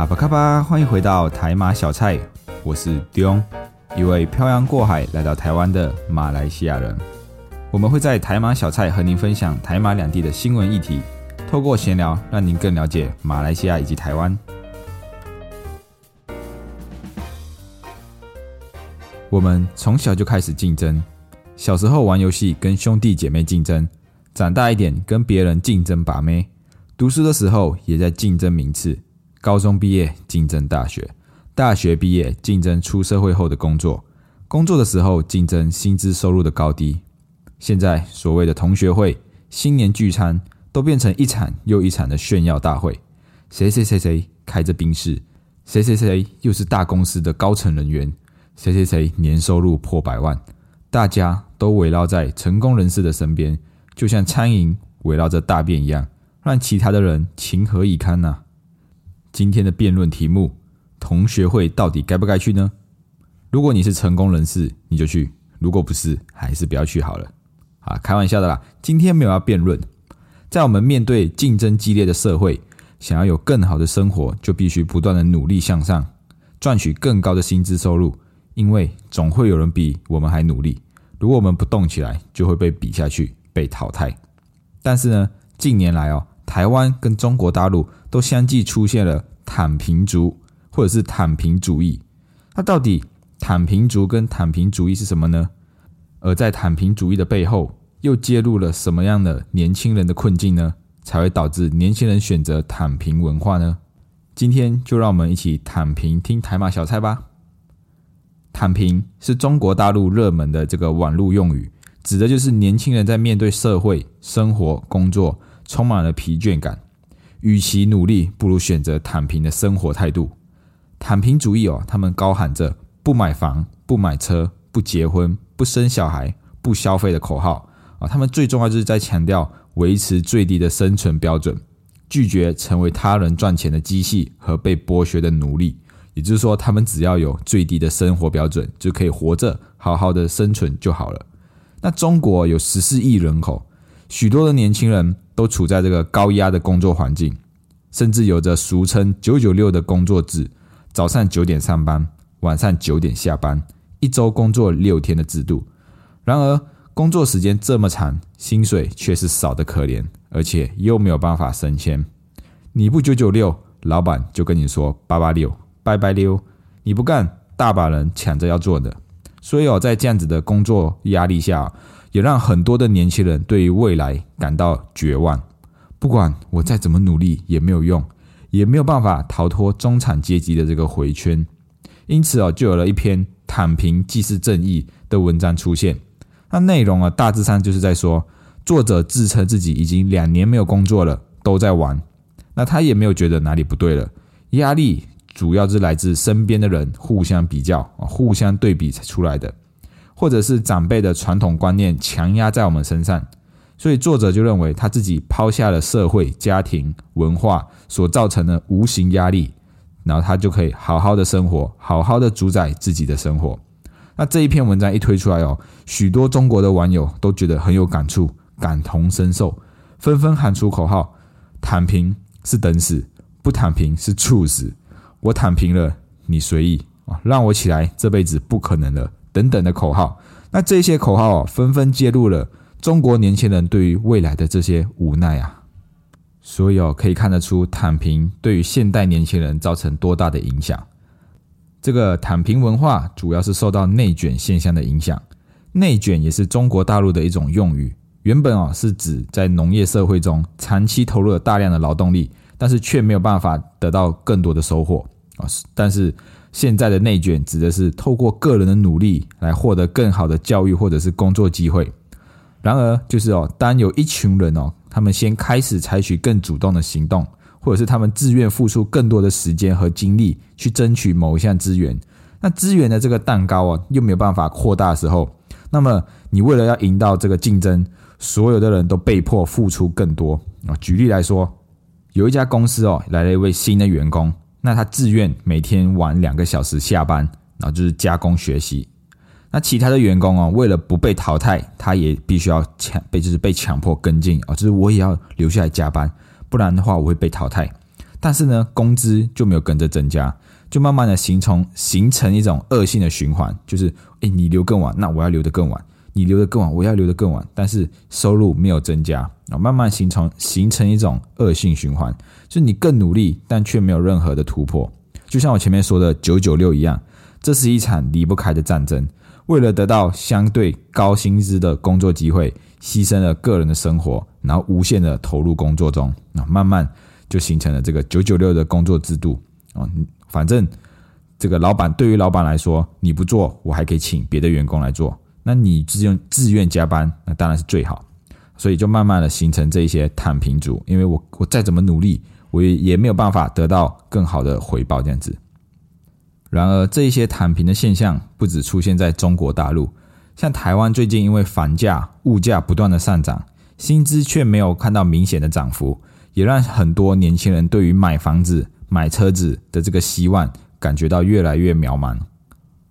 阿巴卡巴，欢迎回到台马小菜，我是 Dion，一位漂洋过海来到台湾的马来西亚人。我们会在台马小菜和您分享台马两地的新闻议题，透过闲聊让您更了解马来西亚以及台湾。我们从小就开始竞争，小时候玩游戏跟兄弟姐妹竞争，长大一点跟别人竞争把妹，读书的时候也在竞争名次。高中毕业竞争大学，大学毕业竞争出社会后的工作，工作的时候竞争薪资收入的高低。现在所谓的同学会、新年聚餐，都变成一场又一场的炫耀大会。谁谁谁谁开着宾士，谁谁谁又是大公司的高层人员，谁谁谁年收入破百万，大家都围绕在成功人士的身边，就像苍蝇围绕着大便一样，让其他的人情何以堪呐！今天的辩论题目：同学会到底该不该去呢？如果你是成功人士，你就去；如果不是，还是不要去好了。啊，开玩笑的啦。今天没有要辩论。在我们面对竞争激烈的社会，想要有更好的生活，就必须不断的努力向上，赚取更高的薪资收入。因为总会有人比我们还努力。如果我们不动起来，就会被比下去，被淘汰。但是呢，近年来哦。台湾跟中国大陆都相继出现了躺平族或者是躺平主义，那到底躺平族跟躺平主义是什么呢？而在躺平主义的背后，又揭露了什么样的年轻人的困境呢？才会导致年轻人选择躺平文化呢？今天就让我们一起躺平听台马小菜吧。躺平是中国大陆热门的这个网络用语，指的就是年轻人在面对社会、生活、工作。充满了疲倦感，与其努力，不如选择躺平的生活态度。躺平主义哦，他们高喊着不买房、不买车、不结婚、不生小孩、不消费的口号啊。他们最重要就是在强调维持最低的生存标准，拒绝成为他人赚钱的机器和被剥削的奴隶。也就是说，他们只要有最低的生活标准，就可以活着好好的生存就好了。那中国有十四亿人口，许多的年轻人。都处在这个高压的工作环境，甚至有着俗称“九九六”的工作制，早上九点上班，晚上九点下班，一周工作六天的制度。然而，工作时间这么长，薪水却是少得可怜，而且又没有办法升迁。你不九九六，老板就跟你说八八六，拜拜溜。你不干，大把人抢着要做的。所以哦，在这样子的工作压力下。也让很多的年轻人对于未来感到绝望。不管我再怎么努力也没有用，也没有办法逃脱中产阶级的这个回圈。因此哦，就有了一篇“躺平既是正义”的文章出现。那内容啊，大致上就是在说，作者自称自己已经两年没有工作了，都在玩。那他也没有觉得哪里不对了。压力主要是来自身边的人互相比较啊，互相对比才出来的。或者是长辈的传统观念强压在我们身上，所以作者就认为他自己抛下了社会、家庭、文化所造成的无形压力，然后他就可以好好的生活，好好的主宰自己的生活。那这一篇文章一推出来哦，许多中国的网友都觉得很有感触，感同身受，纷纷喊出口号：“躺平是等死，不躺平是猝死。我躺平了，你随意啊，让我起来，这辈子不可能了。”等等的口号，那这些口号啊，纷纷揭露了中国年轻人对于未来的这些无奈啊，所以哦，可以看得出躺平对于现代年轻人造成多大的影响。这个躺平文化主要是受到内卷现象的影响，内卷也是中国大陆的一种用语，原本啊是指在农业社会中长期投入了大量的劳动力，但是却没有办法得到更多的收获啊，但是。现在的内卷指的是透过个人的努力来获得更好的教育或者是工作机会。然而，就是哦，当有一群人哦他们先开始采取更主动的行动，或者是他们自愿付出更多的时间和精力去争取某一项资源。那资源的这个蛋糕啊，又没有办法扩大的时候，那么你为了要赢到这个竞争，所有的人都被迫付出更多啊。举例来说，有一家公司哦，来了一位新的员工，那他自愿每天晚两个小时下班，然后就是加工学习。那其他的员工哦，为了不被淘汰，他也必须要强被就是被强迫跟进啊，就是我也要留下来加班，不然的话我会被淘汰。但是呢，工资就没有跟着增加。就慢慢的形成形成一种恶性的循环，就是诶，你留更晚，那我要留得更晚；你留得更晚，我要留得更晚。但是收入没有增加啊，慢慢形成形成一种恶性循环，就是你更努力，但却没有任何的突破。就像我前面说的九九六一样，这是一场离不开的战争。为了得到相对高薪资的工作机会，牺牲了个人的生活，然后无限的投入工作中，啊，慢慢就形成了这个九九六的工作制度啊。反正这个老板对于老板来说，你不做，我还可以请别的员工来做。那你自愿自愿加班，那当然是最好。所以就慢慢的形成这一些躺平族，因为我我再怎么努力，我也也没有办法得到更好的回报这样子。然而，这一些躺平的现象不止出现在中国大陆，像台湾最近因为房价、物价不断的上涨，薪资却没有看到明显的涨幅，也让很多年轻人对于买房子。买车子的这个希望感觉到越来越渺茫，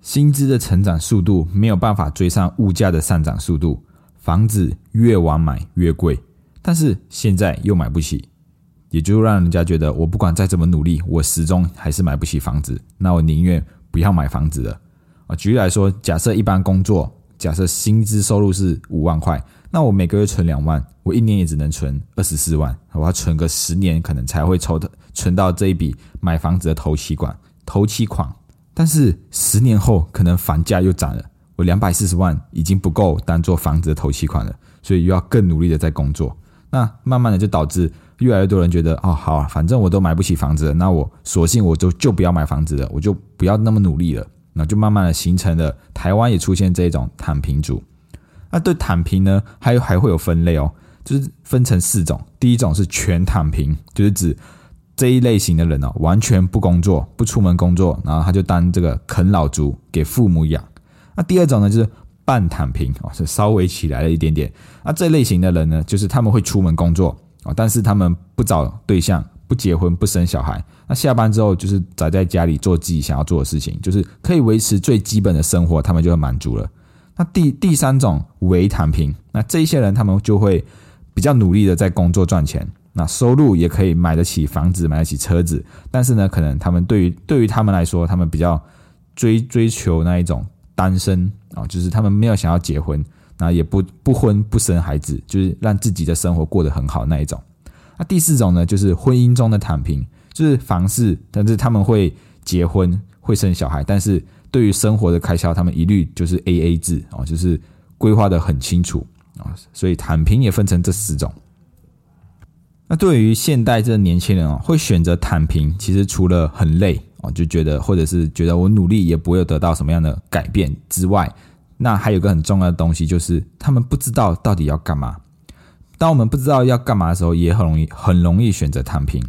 薪资的成长速度没有办法追上物价的上涨速度，房子越晚买越贵，但是现在又买不起，也就让人家觉得我不管再怎么努力，我始终还是买不起房子，那我宁愿不要买房子了。啊，举例来说，假设一般工作，假设薪资收入是五万块。那我每个月存两万，我一年也只能存二十四万，我要存个十年，可能才会抽的存到这一笔买房子的头期款。头期款，但是十年后可能房价又涨了，我两百四十万已经不够当做房子的头期款了，所以又要更努力的在工作。那慢慢的就导致越来越多人觉得，哦，好啊，反正我都买不起房子，那我索性我就就不要买房子了，我就不要那么努力了，那就慢慢的形成了台湾也出现这种躺平族。那对躺平呢，还有还会有分类哦，就是分成四种。第一种是全躺平，就是指这一类型的人哦，完全不工作，不出门工作，然后他就当这个啃老族，给父母养。那第二种呢，就是半躺平哦，是稍微起来了一点点。那这类型的人呢，就是他们会出门工作啊，但是他们不找对象，不结婚，不生小孩。那下班之后就是宅在家里做自己想要做的事情，就是可以维持最基本的生活，他们就会满足了。那第第三种为躺平，那这一些人他们就会比较努力的在工作赚钱，那收入也可以买得起房子，买得起车子，但是呢，可能他们对于对于他们来说，他们比较追追求那一种单身啊，就是他们没有想要结婚，那也不不婚不生孩子，就是让自己的生活过得很好那一种。那第四种呢，就是婚姻中的躺平，就是房事，但是他们会结婚会生小孩，但是。对于生活的开销，他们一律就是 A A 制哦，就是规划的很清楚啊，所以躺平也分成这四种。那对于现代这年轻人哦，会选择躺平，其实除了很累哦，就觉得或者是觉得我努力也不会得到什么样的改变之外，那还有个很重要的东西，就是他们不知道到底要干嘛。当我们不知道要干嘛的时候，也很容易很容易选择躺平。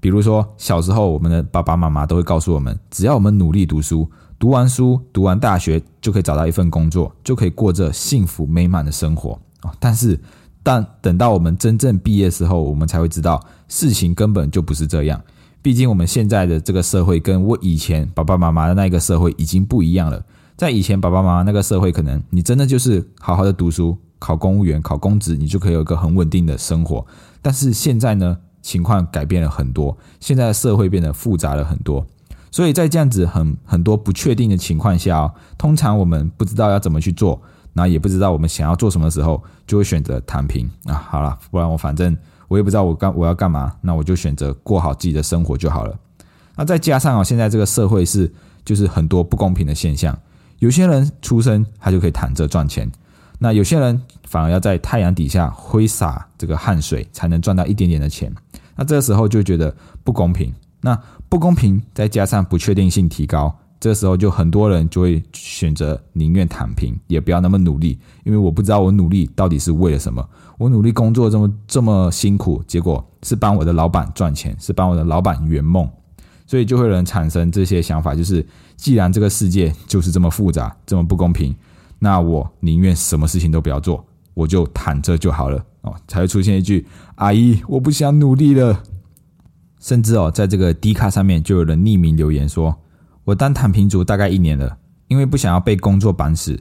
比如说小时候，我们的爸爸妈妈都会告诉我们，只要我们努力读书。读完书，读完大学就可以找到一份工作，就可以过着幸福美满的生活啊！但是，但等到我们真正毕业时候，我们才会知道事情根本就不是这样。毕竟，我们现在的这个社会跟我以前爸爸妈妈的那个社会已经不一样了。在以前爸爸妈妈那个社会，可能你真的就是好好的读书，考公务员，考公职，你就可以有一个很稳定的生活。但是现在呢，情况改变了很多，现在的社会变得复杂了很多。所以在这样子很很多不确定的情况下，通常我们不知道要怎么去做，那也不知道我们想要做什么时候，就会选择躺平啊。好了，不然我反正我也不知道我干我要干嘛，那我就选择过好自己的生活就好了。那再加上啊，现在这个社会是就是很多不公平的现象，有些人出生他就可以躺着赚钱，那有些人反而要在太阳底下挥洒这个汗水才能赚到一点点的钱，那这个时候就觉得不公平。那不公平，再加上不确定性提高，这时候就很多人就会选择宁愿躺平，也不要那么努力，因为我不知道我努力到底是为了什么。我努力工作这么这么辛苦，结果是帮我的老板赚钱，是帮我的老板圆梦，所以就会有人产生这些想法，就是既然这个世界就是这么复杂，这么不公平，那我宁愿什么事情都不要做，我就躺着就好了哦，才会出现一句“阿姨，我不想努力了”。甚至哦，在这个 D 卡上面就有人匿名留言说：“我当躺平族大概一年了，因为不想要被工作绑死，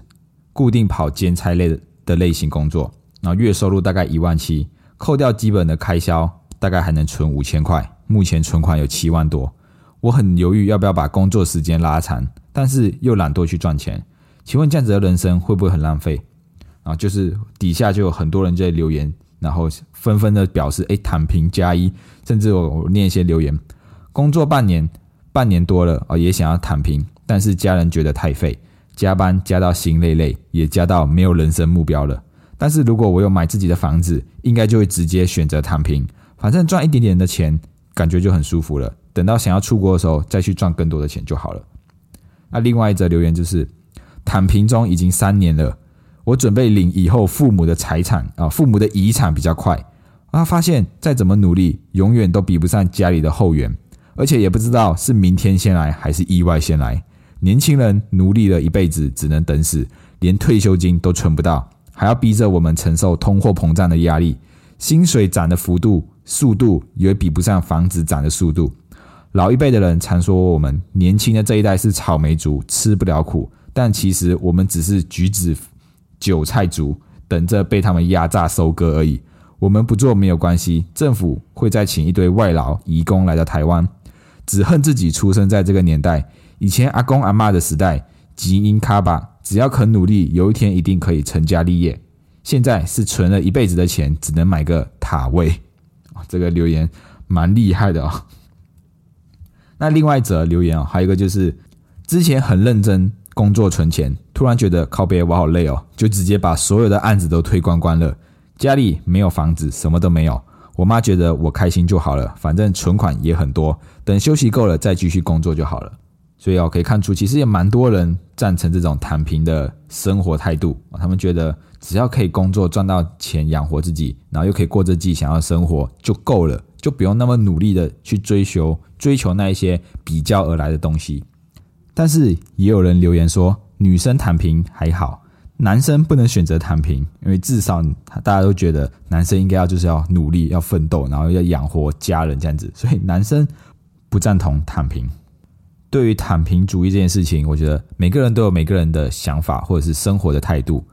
固定跑兼差类的类型工作。”然后月收入大概一万七，扣掉基本的开销，大概还能存五千块。目前存款有七万多，我很犹豫要不要把工作时间拉长，但是又懒惰去赚钱。请问这样子的人生会不会很浪费？啊，就是底下就有很多人在留言，然后纷纷的表示，哎，躺平加一，甚至我念一些留言，工作半年，半年多了啊，也想要躺平，但是家人觉得太废，加班加到心累累，也加到没有人生目标了。但是如果我有买自己的房子，应该就会直接选择躺平，反正赚一点点的钱，感觉就很舒服了。等到想要出国的时候，再去赚更多的钱就好了。那另外一则留言就是，躺平中已经三年了，我准备领以后父母的财产啊，父母的遗产比较快啊，发现再怎么努力，永远都比不上家里的后援，而且也不知道是明天先来还是意外先来。年轻人努力了一辈子，只能等死，连退休金都存不到。还要逼着我们承受通货膨胀的压力，薪水涨的幅度、速度也比不上房子涨的速度。老一辈的人常说我们年轻的这一代是草莓族，吃不了苦，但其实我们只是橘子、韭菜族，等着被他们压榨收割而已。我们不做没有关系，政府会再请一堆外劳、移工来到台湾。只恨自己出生在这个年代，以前阿公阿妈的时代，基因卡吧。只要肯努力，有一天一定可以成家立业。现在是存了一辈子的钱，只能买个塔位。这个留言蛮厉害的哦。那另外一则留言哦，还有一个就是之前很认真工作存钱，突然觉得靠别我好累哦，就直接把所有的案子都推光光了。家里没有房子，什么都没有。我妈觉得我开心就好了，反正存款也很多，等休息够了再继续工作就好了。所以哦，可以看出，其实也蛮多人赞成这种躺平的生活态度。他们觉得只要可以工作赚到钱养活自己，然后又可以过着自己想要的生活就够了，就不用那么努力的去追求追求那一些比较而来的东西。但是也有人留言说，女生躺平还好，男生不能选择躺平，因为至少大家都觉得男生应该要就是要努力要奋斗，然后要养活家人这样子，所以男生不赞同躺平。对于躺平主义这件事情，我觉得每个人都有每个人的想法或者是生活的态度，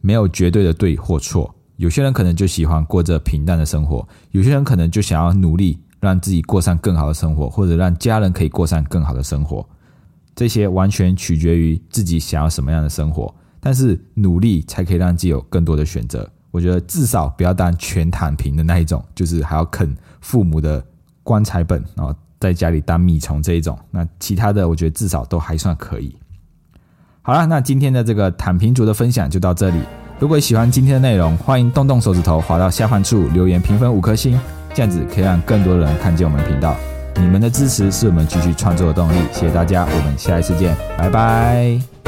没有绝对的对或错。有些人可能就喜欢过着平淡的生活，有些人可能就想要努力让自己过上更好的生活，或者让家人可以过上更好的生活。这些完全取决于自己想要什么样的生活。但是努力才可以让自己有更多的选择。我觉得至少不要当全躺平的那一种，就是还要啃父母的棺材本然后。在家里当米虫这一种，那其他的我觉得至少都还算可以。好了，那今天的这个躺平族的分享就到这里。如果喜欢今天的内容，欢迎动动手指头滑到下方处留言评分五颗星，这样子可以让更多的人看见我们频道。你们的支持是我们继续创作的动力，谢谢大家，我们下一次见，拜拜。